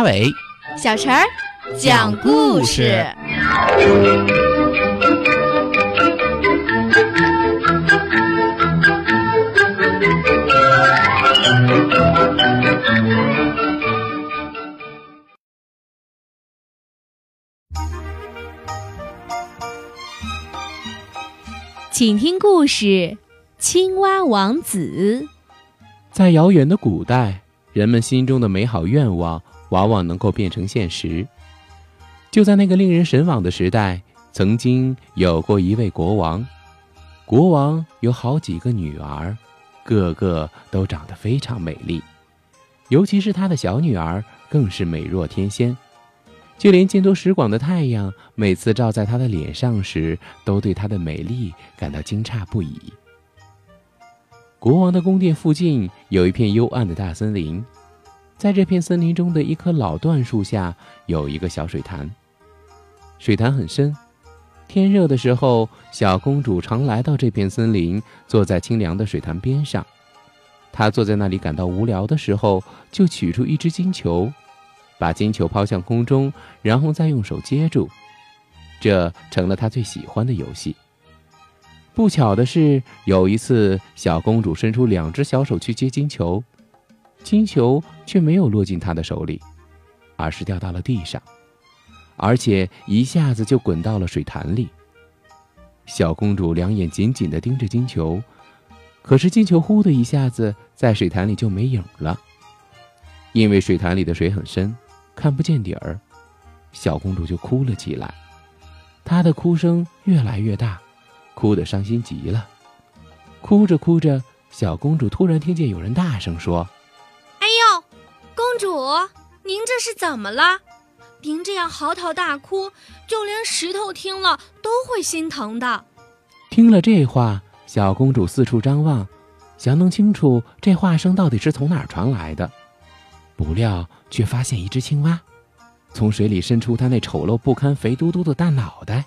阿伟、小陈儿讲故事。请听故事《青蛙王子》。在遥远的古代，人们心中的美好愿望往往能够变成现实。就在那个令人神往的时代，曾经有过一位国王。国王有好几个女儿，个个都长得非常美丽，尤其是他的小女儿更是美若天仙。就连见多识广的太阳，每次照在她的脸上时，都对她的美丽感到惊诧不已。国王的宫殿附近有一片幽暗的大森林，在这片森林中的一棵老椴树下，有一个小水潭。水潭很深，天热的时候，小公主常来到这片森林，坐在清凉的水潭边上。她坐在那里感到无聊的时候，就取出一只金球。把金球抛向空中，然后再用手接住，这成了她最喜欢的游戏。不巧的是，有一次，小公主伸出两只小手去接金球，金球却没有落进她的手里，而是掉到了地上，而且一下子就滚到了水潭里。小公主两眼紧紧地盯着金球，可是金球呼的一下子在水潭里就没影了，因为水潭里的水很深。看不见底儿，小公主就哭了起来。她的哭声越来越大，哭得伤心极了。哭着哭着，小公主突然听见有人大声说：“，主，您这是怎么了？您这样嚎啕大哭，就连石头听了都会心疼的。”听了这话，小公主四处张望，想弄清楚这话声到底是从哪儿传来的。不料，却发现一只青蛙，从水里伸出它那丑陋不堪、肥嘟嘟的大脑袋。